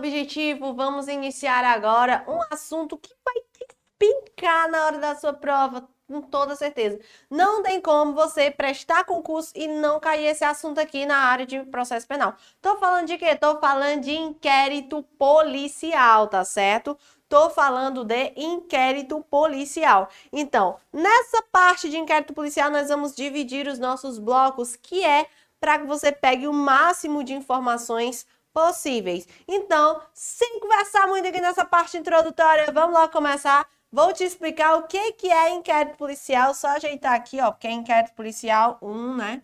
objetivo, vamos iniciar agora um assunto que vai picar na hora da sua prova, com toda certeza. Não tem como você prestar concurso e não cair esse assunto aqui na área de processo penal. Tô falando de quê? Tô falando de inquérito policial, tá certo? Tô falando de inquérito policial. Então, nessa parte de inquérito policial, nós vamos dividir os nossos blocos, que é para que você pegue o máximo de informações possíveis. Então, sem conversar muito aqui nessa parte introdutória, vamos lá começar. Vou te explicar o que, que é inquérito policial, só ajeitar aqui, ó, porque é inquérito policial 1, né?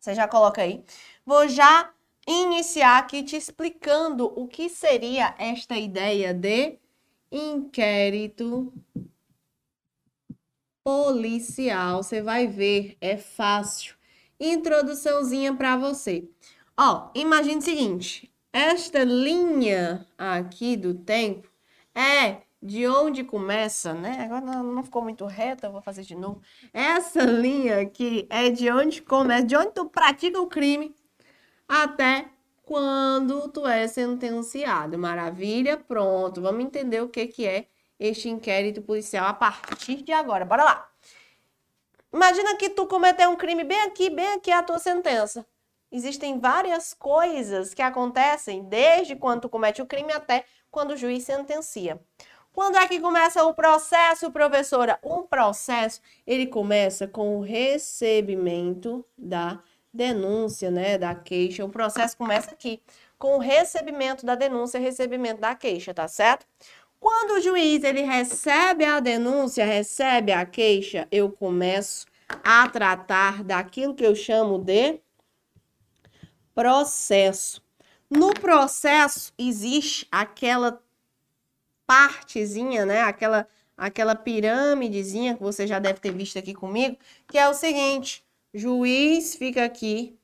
Você já coloca aí. Vou já iniciar aqui te explicando o que seria esta ideia de inquérito policial. Você vai ver, é fácil. Introduçãozinha para você. Ó, imagine o seguinte: esta linha aqui do tempo é de onde começa, né? Agora não, ficou muito reta, eu vou fazer de novo. Essa linha aqui é de onde começa, de onde tu pratica o crime até quando tu é sentenciado. Maravilha, pronto. Vamos entender o que, que é este inquérito policial a partir de agora. Bora lá. Imagina que tu cometeu um crime bem aqui, bem aqui a tua sentença. Existem várias coisas que acontecem desde quando comete o crime até quando o juiz sentencia. Quando é que começa o processo, professora? Um processo, ele começa com o recebimento da denúncia, né, da queixa. O processo começa aqui, com o recebimento da denúncia, recebimento da queixa, tá certo? Quando o juiz ele recebe a denúncia, recebe a queixa, eu começo a tratar daquilo que eu chamo de processo. No processo existe aquela partezinha, né, aquela aquela pirâmidezinha que você já deve ter visto aqui comigo, que é o seguinte: Juiz fica aqui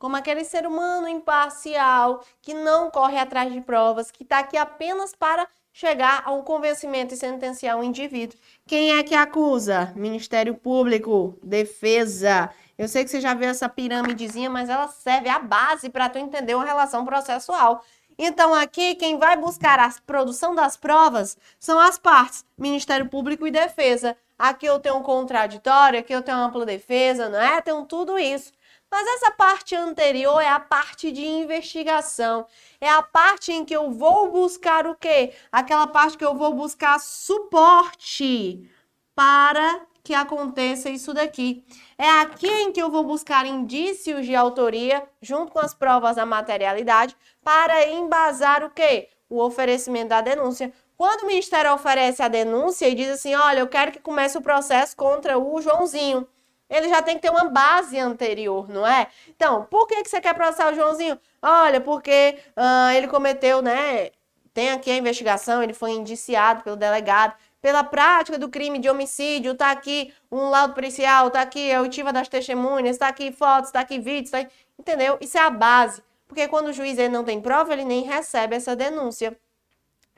como aquele ser humano imparcial que não corre atrás de provas, que está aqui apenas para chegar a um convencimento e sentenciar um indivíduo. Quem é que acusa? Ministério Público, Defesa. Eu sei que você já viu essa pirâmidezinha, mas ela serve a base para tu entender uma relação processual. Então, aqui, quem vai buscar a produção das provas são as partes, Ministério Público e Defesa aqui eu tenho um contraditório, aqui eu tenho ampla defesa, não é? Tenho tudo isso. Mas essa parte anterior é a parte de investigação. É a parte em que eu vou buscar o quê? Aquela parte que eu vou buscar suporte para que aconteça isso daqui. É aqui em que eu vou buscar indícios de autoria, junto com as provas da materialidade, para embasar o quê? O oferecimento da denúncia. Quando o Ministério oferece a denúncia e diz assim: olha, eu quero que comece o processo contra o Joãozinho, ele já tem que ter uma base anterior, não é? Então, por que, que você quer processar o Joãozinho? Olha, porque uh, ele cometeu, né? Tem aqui a investigação, ele foi indiciado pelo delegado pela prática do crime de homicídio, tá aqui um laudo policial, tá aqui a oitiva das testemunhas, tá aqui fotos, tá aqui vídeos, tá... entendeu? Isso é a base. Porque quando o juiz ele não tem prova, ele nem recebe essa denúncia.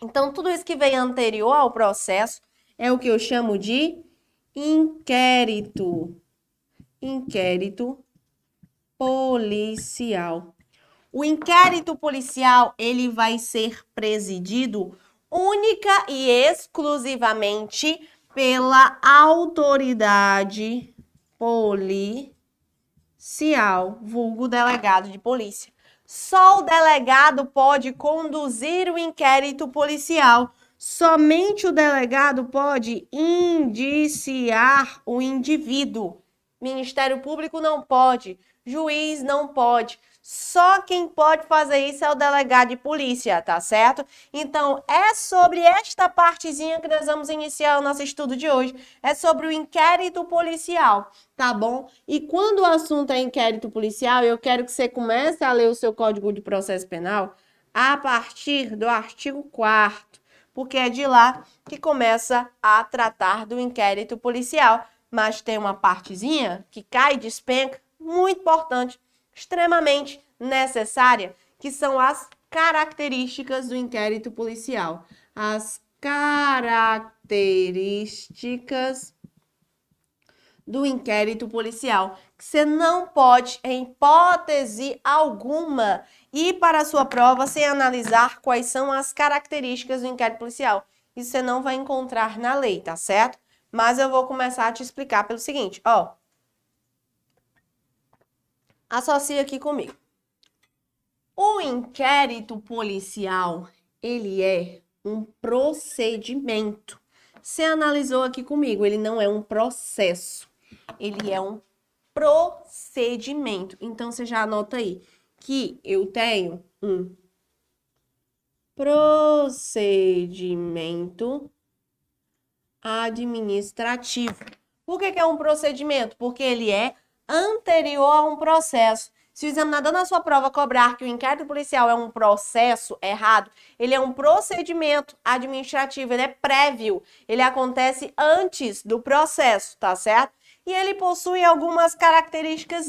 Então, tudo isso que vem anterior ao processo é o que eu chamo de inquérito. Inquérito policial. O inquérito policial, ele vai ser presidido única e exclusivamente pela autoridade policial, vulgo delegado de polícia. Só o delegado pode conduzir o inquérito policial. Somente o delegado pode indiciar o indivíduo. Ministério Público não pode, juiz não pode. Só quem pode fazer isso é o delegado de polícia, tá certo? Então, é sobre esta partezinha que nós vamos iniciar o nosso estudo de hoje. É sobre o inquérito policial, tá bom? E quando o assunto é inquérito policial, eu quero que você comece a ler o seu Código de Processo Penal a partir do artigo 4 porque é de lá que começa a tratar do inquérito policial. Mas tem uma partezinha que cai e despenca, muito importante, extremamente necessária, que são as características do inquérito policial. As características do inquérito policial, que você não pode, em hipótese alguma, ir para a sua prova sem analisar quais são as características do inquérito policial. Isso você não vai encontrar na lei, tá certo? Mas eu vou começar a te explicar pelo seguinte, ó. Associa aqui comigo. O inquérito policial, ele é um procedimento. Você analisou aqui comigo, ele não é um processo, ele é um procedimento. Então você já anota aí que eu tenho um procedimento administrativo. Por que, que é um procedimento? Porque ele é anterior a um processo. Se o examinador na sua prova cobrar que o inquérito policial é um processo errado, ele é um procedimento administrativo, ele é prévio, ele acontece antes do processo, tá certo? E ele possui algumas características.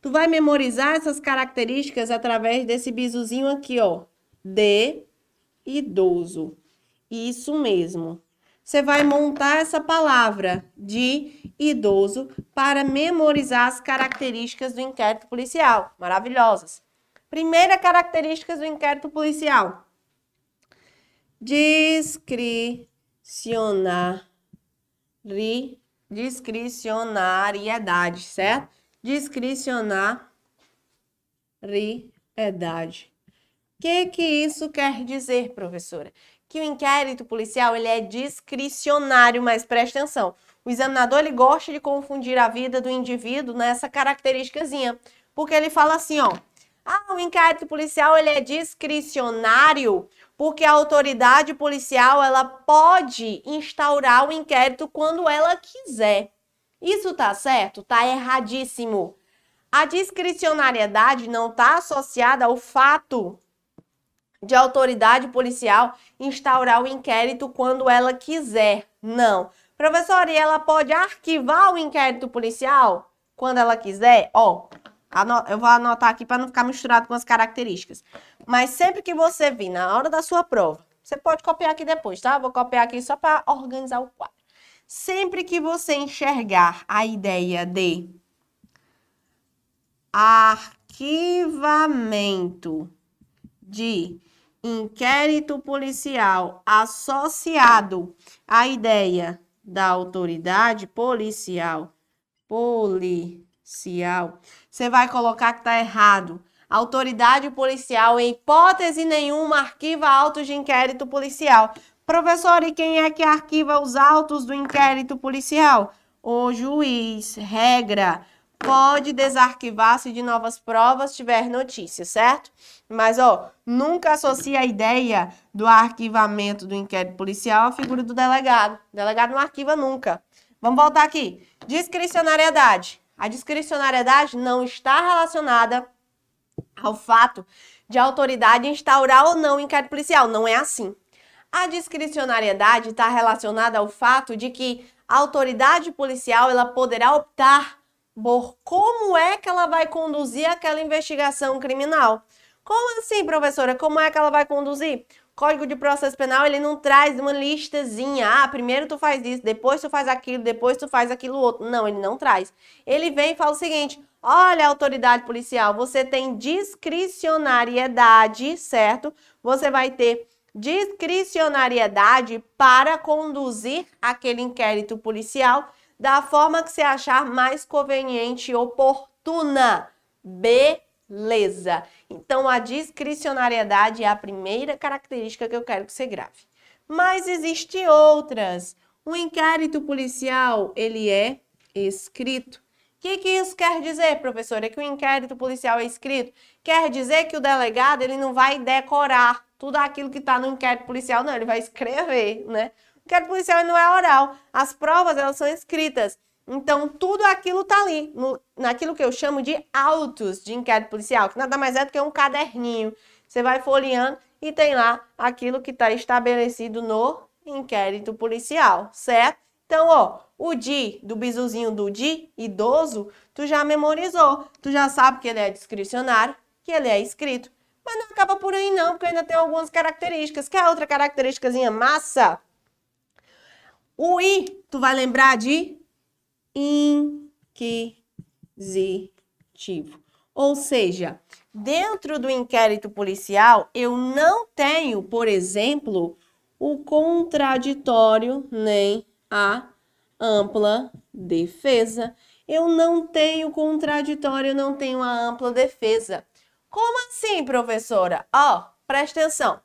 Tu vai memorizar essas características através desse bizuzinho aqui, ó. De idoso. Isso mesmo você vai montar essa palavra de idoso para memorizar as características do inquérito policial. Maravilhosas. Primeira característica do inquérito policial. Discricionar discricionariedade, certo? Discricionariedade. O que que isso quer dizer, professora? Que o inquérito policial ele é discricionário, mas preste atenção. O examinador ele gosta de confundir a vida do indivíduo nessa característicazinha, porque ele fala assim, ó: "Ah, o inquérito policial ele é discricionário porque a autoridade policial ela pode instaurar o inquérito quando ela quiser". Isso tá certo? Tá erradíssimo. A discricionariedade não está associada ao fato de autoridade policial instaurar o inquérito quando ela quiser. Não. Professora, e ela pode arquivar o inquérito policial quando ela quiser? Ó, eu vou anotar aqui para não ficar misturado com as características. Mas sempre que você vir na hora da sua prova, você pode copiar aqui depois, tá? Vou copiar aqui só para organizar o quadro. Sempre que você enxergar a ideia de arquivamento de inquérito policial associado à ideia da autoridade policial, policial, você vai colocar que está errado. Autoridade policial, em hipótese nenhuma, arquiva autos de inquérito policial. Professor, e quem é que arquiva os autos do inquérito policial? O juiz, regra pode desarquivar-se de novas provas tiver notícia, certo? Mas, ó, nunca associe a ideia do arquivamento do inquérito policial à figura do delegado. O delegado não arquiva nunca. Vamos voltar aqui. Discricionariedade. A discricionariedade não está relacionada ao fato de a autoridade instaurar ou não o inquérito policial. Não é assim. A discricionariedade está relacionada ao fato de que a autoridade policial ela poderá optar por como é que ela vai conduzir aquela investigação criminal. Como assim, professora? Como é que ela vai conduzir? Código de Processo Penal, ele não traz uma listazinha. Ah, primeiro tu faz isso, depois tu faz aquilo, depois tu faz aquilo outro. Não, ele não traz. Ele vem e fala o seguinte: olha, autoridade policial, você tem discricionariedade, certo? Você vai ter discricionariedade para conduzir aquele inquérito policial da forma que você achar mais conveniente e oportuna. Beleza. Então, a discricionariedade é a primeira característica que eu quero que você grave. Mas existem outras. O inquérito policial, ele é escrito. O que, que isso quer dizer, professora? Que o inquérito policial é escrito? Quer dizer que o delegado ele não vai decorar tudo aquilo que está no inquérito policial, não, ele vai escrever, né? inquérito policial não é oral. As provas, elas são escritas. Então, tudo aquilo tá ali, no, naquilo que eu chamo de autos de inquérito policial, que nada mais é do que um caderninho. Você vai folheando e tem lá aquilo que está estabelecido no inquérito policial, certo? Então, ó, o DI do bizuzinho do DI, idoso, tu já memorizou. Tu já sabe que ele é discricionário, que ele é escrito. Mas não acaba por aí não, porque ainda tem algumas características. Quer outra característicazinha massa? O I, tu vai lembrar de inquisitivo. Ou seja, dentro do inquérito policial, eu não tenho, por exemplo, o contraditório nem a ampla defesa. Eu não tenho contraditório, eu não tenho a ampla defesa. Como assim, professora? Ó, oh, presta atenção.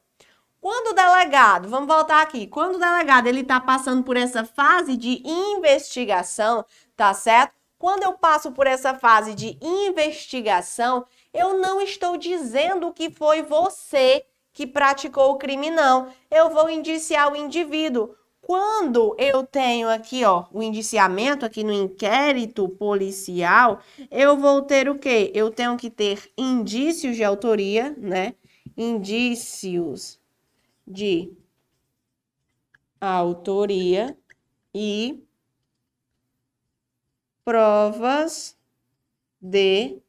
Quando o delegado, vamos voltar aqui, quando o delegado ele está passando por essa fase de investigação, tá certo? Quando eu passo por essa fase de investigação, eu não estou dizendo que foi você que praticou o crime, não. Eu vou indiciar o indivíduo. Quando eu tenho aqui, ó, o indiciamento aqui no inquérito policial, eu vou ter o quê? Eu tenho que ter indícios de autoria, né? Indícios de autoria e provas de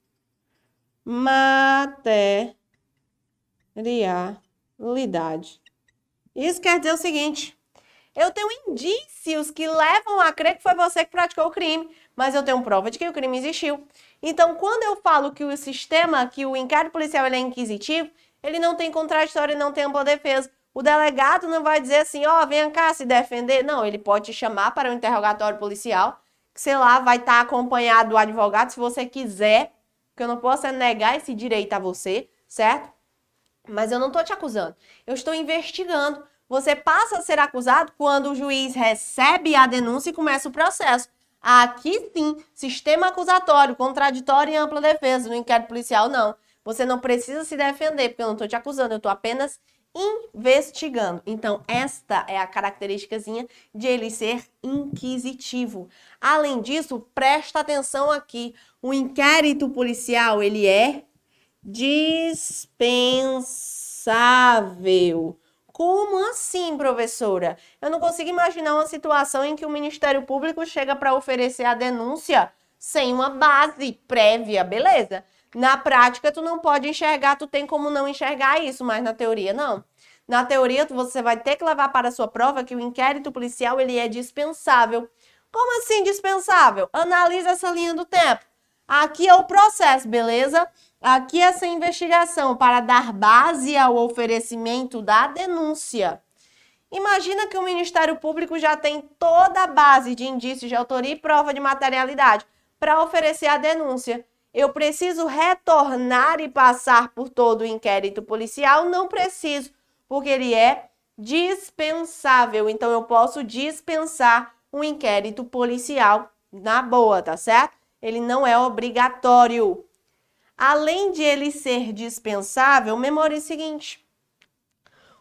materialidade. Isso quer dizer o seguinte: eu tenho indícios que levam a crer que foi você que praticou o crime, mas eu tenho prova de que o crime existiu. Então, quando eu falo que o sistema, que o inquérito policial é inquisitivo, ele não tem contraditório não tem ampla defesa. O delegado não vai dizer assim, ó, oh, venha cá se defender. Não, ele pode te chamar para um interrogatório policial, que, sei lá, vai estar acompanhado do advogado, se você quiser, porque eu não posso negar esse direito a você, certo? Mas eu não estou te acusando, eu estou investigando. Você passa a ser acusado quando o juiz recebe a denúncia e começa o processo. Aqui sim, sistema acusatório, contraditório e ampla defesa. No inquérito policial, não. Você não precisa se defender, porque eu não estou te acusando, eu estou apenas investigando. Então, esta é a característicazinha de ele ser inquisitivo. Além disso, presta atenção aqui, o inquérito policial, ele é dispensável. Como assim, professora? Eu não consigo imaginar uma situação em que o Ministério Público chega para oferecer a denúncia sem uma base prévia, beleza? Na prática, tu não pode enxergar, tu tem como não enxergar isso, mas na teoria não. Na teoria, você vai ter que levar para a sua prova que o inquérito policial ele é dispensável. Como assim dispensável? Analisa essa linha do tempo. Aqui é o processo, beleza? Aqui é essa investigação para dar base ao oferecimento da denúncia. Imagina que o Ministério Público já tem toda a base de indícios de autoria e prova de materialidade para oferecer a denúncia eu preciso retornar e passar por todo o inquérito policial? Não preciso, porque ele é dispensável. Então, eu posso dispensar um inquérito policial na boa, tá certo? Ele não é obrigatório. Além de ele ser dispensável, memória o seguinte: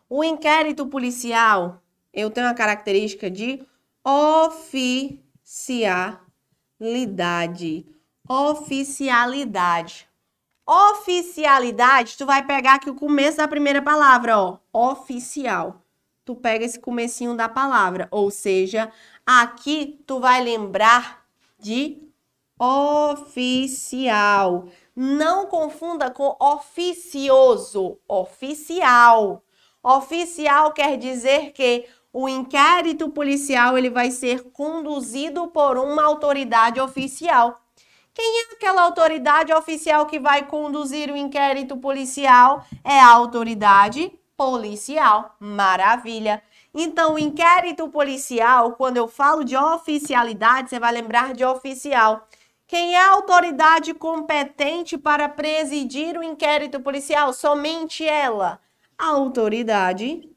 o inquérito policial, eu tenho a característica de oficialidade oficialidade. Oficialidade, tu vai pegar aqui o começo da primeira palavra, ó, oficial. Tu pega esse comecinho da palavra, ou seja, aqui tu vai lembrar de oficial. Não confunda com oficioso, oficial. Oficial quer dizer que o inquérito policial ele vai ser conduzido por uma autoridade oficial. Quem é aquela autoridade oficial que vai conduzir o inquérito policial? É a autoridade policial. Maravilha. Então, o inquérito policial, quando eu falo de oficialidade, você vai lembrar de oficial. Quem é a autoridade competente para presidir o inquérito policial? Somente ela. A autoridade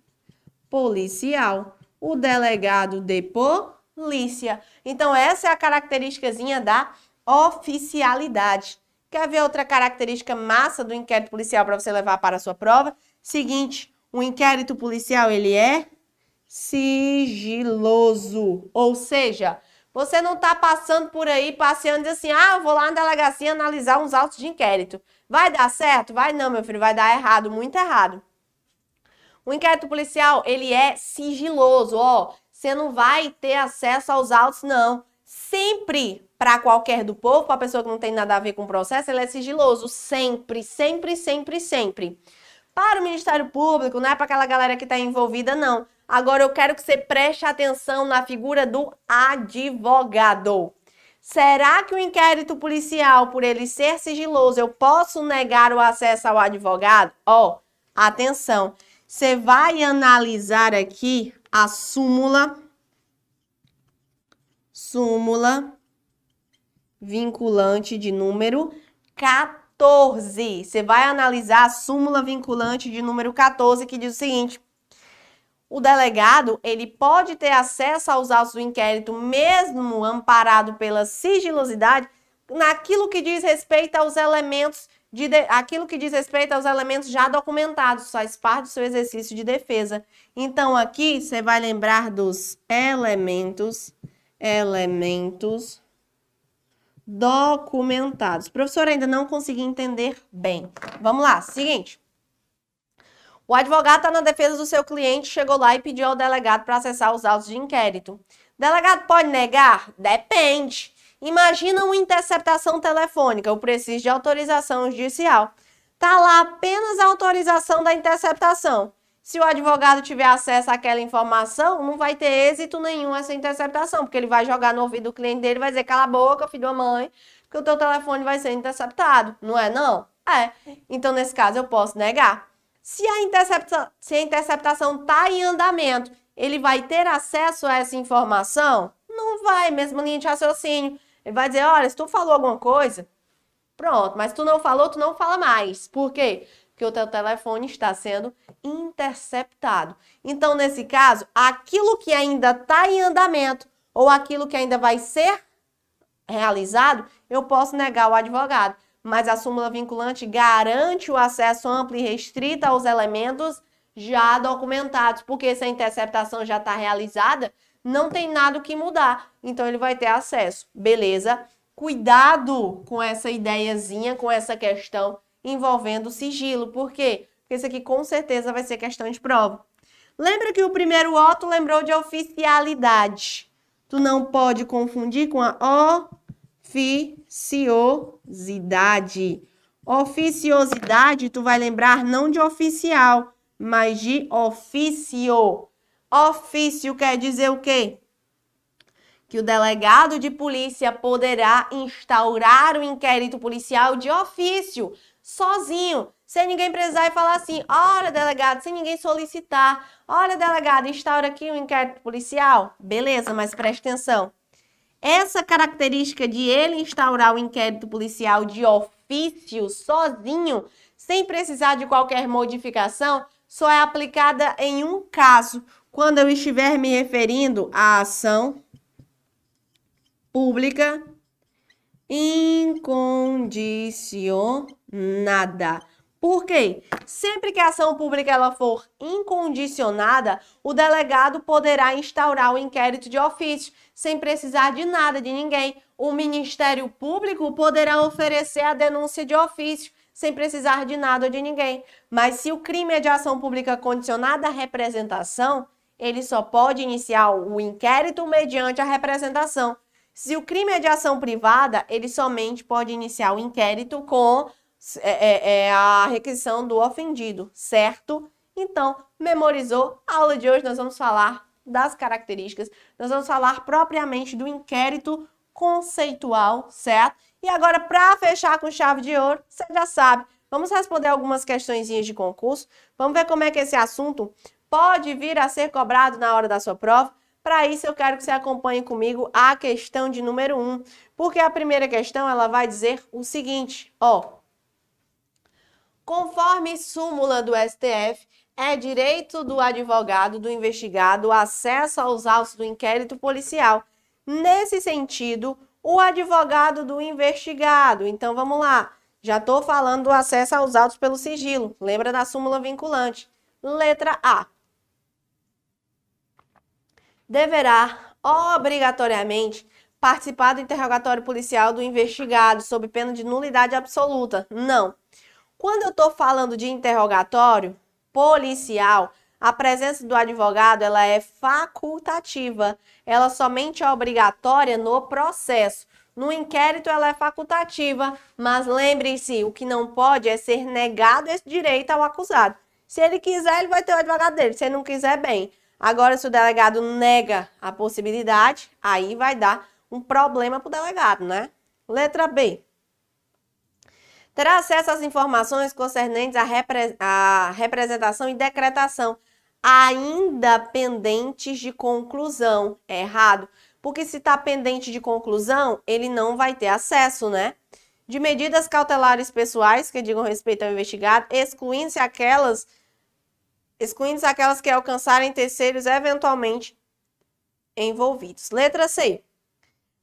policial. O delegado de polícia. Então, essa é a característicazinha da oficialidade. Quer ver outra característica massa do inquérito policial para você levar para a sua prova? Seguinte, o inquérito policial ele é sigiloso, ou seja, você não está passando por aí passeando e assim, ah, eu vou lá na delegacia analisar uns autos de inquérito. Vai dar certo? Vai não, meu filho, vai dar errado, muito errado. O inquérito policial, ele é sigiloso, ó. Você não vai ter acesso aos autos, não. Sempre para qualquer do povo, para a pessoa que não tem nada a ver com o processo, ele é sigiloso. Sempre, sempre, sempre, sempre. Para o Ministério Público, não é para aquela galera que está envolvida, não. Agora eu quero que você preste atenção na figura do advogado. Será que o inquérito policial, por ele ser sigiloso, eu posso negar o acesso ao advogado? Ó, oh, atenção. Você vai analisar aqui a súmula súmula vinculante de número 14. Você vai analisar a súmula vinculante de número 14 que diz o seguinte: o delegado ele pode ter acesso aos autos do inquérito, mesmo amparado pela sigilosidade, naquilo que diz respeito aos elementos de, de, aquilo que diz respeito aos elementos já documentados, faz parte do seu exercício de defesa. Então aqui você vai lembrar dos elementos, elementos documentados. Professor, ainda não consegui entender bem. Vamos lá, seguinte. O advogado está na defesa do seu cliente, chegou lá e pediu ao delegado para acessar os autos de inquérito. Delegado pode negar? Depende. Imagina uma interceptação telefônica, eu preciso de autorização judicial. Tá lá apenas a autorização da interceptação. Se o advogado tiver acesso àquela informação, não vai ter êxito nenhum essa interceptação, porque ele vai jogar no ouvido do cliente dele, vai dizer cala a boca, filho da mãe, porque o teu telefone vai ser interceptado. Não é não? É. Então nesse caso eu posso negar. Se a, intercepta se a interceptação está em andamento, ele vai ter acesso a essa informação? Não vai, mesmo linha de raciocínio. Ele vai dizer, olha, se tu falou alguma coisa, pronto, mas tu não falou, tu não fala mais. Por quê? Porque o teu telefone está sendo interceptado. Então, nesse caso, aquilo que ainda está em andamento ou aquilo que ainda vai ser realizado, eu posso negar o advogado mas a súmula vinculante garante o acesso amplo e restrito aos elementos já documentados, porque se a interceptação já está realizada, não tem nada que mudar. Então ele vai ter acesso. Beleza? Cuidado com essa ideiazinha, com essa questão envolvendo sigilo. Por quê? Porque isso aqui com certeza vai ser questão de prova. Lembra que o primeiro Otto lembrou de oficialidade. Tu não pode confundir com a oficiosidade. Oficiosidade, tu vai lembrar não de oficial, mas de ofício. Ofício quer dizer o quê? Que o delegado de polícia poderá instaurar o inquérito policial de ofício, sozinho, sem ninguém precisar e falar assim: olha, delegado, sem ninguém solicitar. Olha, delegado, instaura aqui um inquérito policial. Beleza, mas preste atenção. Essa característica de ele instaurar o inquérito policial de ofício sozinho, sem precisar de qualquer modificação, só é aplicada em um caso, quando eu estiver me referindo à ação pública incondicionada. Por quê? Sempre que a ação pública ela for incondicionada, o delegado poderá instaurar o inquérito de ofício, sem precisar de nada de ninguém. O Ministério Público poderá oferecer a denúncia de ofício, sem precisar de nada de ninguém. Mas se o crime é de ação pública condicionada à representação, ele só pode iniciar o inquérito mediante a representação. Se o crime é de ação privada, ele somente pode iniciar o inquérito com é, é, é a requisição do ofendido, certo? Então, memorizou? A aula de hoje nós vamos falar das características, nós vamos falar propriamente do inquérito conceitual, certo? E agora, para fechar com chave de ouro, você já sabe, vamos responder algumas questões de concurso, vamos ver como é que esse assunto pode vir a ser cobrado na hora da sua prova. Para isso, eu quero que você acompanhe comigo a questão de número 1, um, porque a primeira questão ela vai dizer o seguinte, ó, Conforme súmula do STF, é direito do advogado do investigado acesso aos autos do inquérito policial. Nesse sentido, o advogado do investigado. Então vamos lá. Já estou falando do acesso aos autos pelo sigilo. Lembra da súmula vinculante? Letra A. Deverá obrigatoriamente participar do interrogatório policial do investigado sob pena de nulidade absoluta. Não. Quando eu estou falando de interrogatório policial, a presença do advogado ela é facultativa, ela somente é obrigatória no processo. No inquérito ela é facultativa, mas lembre-se, o que não pode é ser negado esse direito ao acusado. Se ele quiser, ele vai ter o advogado dele. Se ele não quiser, bem. Agora, se o delegado nega a possibilidade, aí vai dar um problema para o delegado, né? Letra B. Terá acesso às informações concernentes à, repre à representação e decretação, ainda pendentes de conclusão. É errado. Porque se está pendente de conclusão, ele não vai ter acesso, né? De medidas cautelares pessoais que digam respeito ao investigado, excluindo-se aquelas, excluindo aquelas que alcançarem terceiros eventualmente envolvidos. Letra C.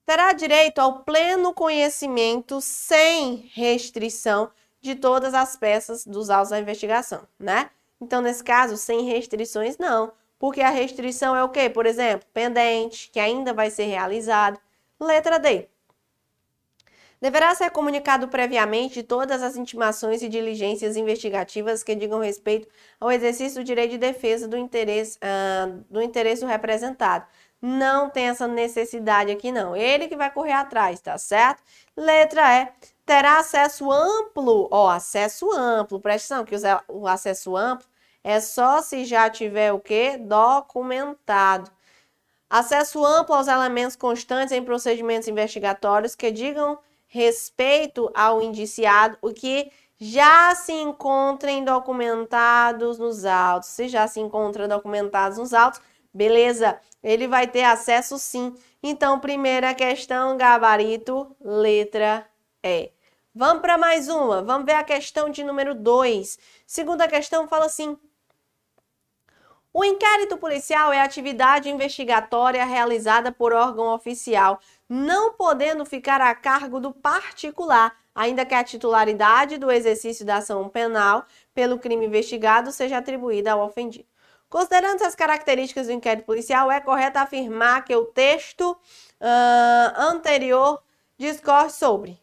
Terá direito ao pleno conhecimento sem restrição de todas as peças dos autos da investigação, né? Então, nesse caso, sem restrições, não. Porque a restrição é o quê? Por exemplo, pendente, que ainda vai ser realizado. Letra D. Deverá ser comunicado previamente todas as intimações e diligências investigativas que digam respeito ao exercício do direito de defesa do interesse, uh, do interesse do representado. Não tem essa necessidade aqui, não. Ele que vai correr atrás, tá certo? Letra E. Terá acesso amplo, ó, acesso amplo, presta atenção que o acesso amplo é só se já tiver o quê? Documentado. Acesso amplo aos elementos constantes em procedimentos investigatórios que digam respeito ao indiciado, o que já se encontrem documentados nos autos. Se já se encontram documentados nos autos, beleza, ele vai ter acesso sim. Então, primeira questão, gabarito, letra E. Vamos para mais uma. Vamos ver a questão de número 2. Segunda questão fala assim: o inquérito policial é atividade investigatória realizada por órgão oficial, não podendo ficar a cargo do particular, ainda que a titularidade do exercício da ação penal pelo crime investigado seja atribuída ao ofendido. Considerando essas características do inquérito policial, é correto afirmar que o texto uh, anterior discorre sobre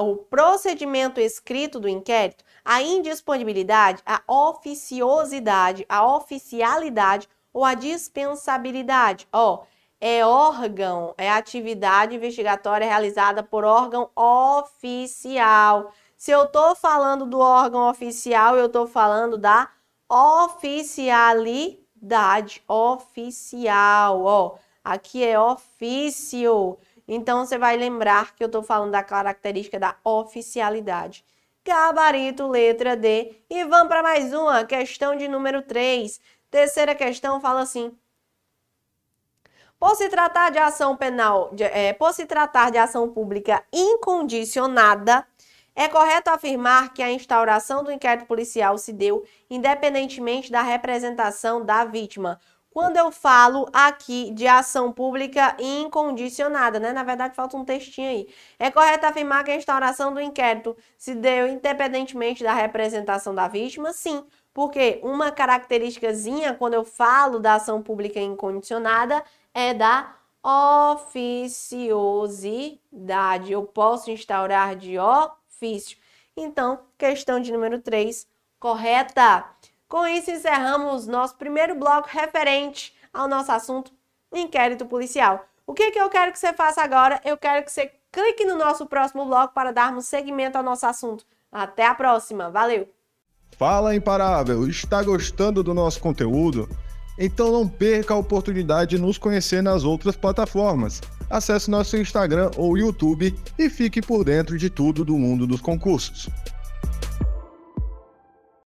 o procedimento escrito do inquérito, a indisponibilidade, a oficiosidade, a oficialidade ou a dispensabilidade. Ó, é órgão, é atividade investigatória realizada por órgão oficial. Se eu estou falando do órgão oficial, eu estou falando da oficialidade oficial, ó. Aqui é ofício. Então, você vai lembrar que eu estou falando da característica da oficialidade. Gabarito, letra D. E vamos para mais uma, questão de número 3. Terceira questão fala assim. Por se tratar de ação penal, de, é, por se tratar de ação pública incondicionada, é correto afirmar que a instauração do inquérito policial se deu independentemente da representação da vítima, quando eu falo aqui de ação pública incondicionada, né? Na verdade, falta um textinho aí. É correto afirmar que a instauração do inquérito se deu independentemente da representação da vítima? Sim, porque uma característicazinha quando eu falo da ação pública incondicionada é da oficiosidade. Eu posso instaurar de ofício. Então, questão de número 3, correta. Com isso, encerramos nosso primeiro bloco referente ao nosso assunto inquérito policial. O que, que eu quero que você faça agora? Eu quero que você clique no nosso próximo bloco para darmos seguimento ao nosso assunto. Até a próxima, valeu! Fala Imparável, está gostando do nosso conteúdo? Então não perca a oportunidade de nos conhecer nas outras plataformas. Acesse nosso Instagram ou YouTube e fique por dentro de tudo do mundo dos concursos.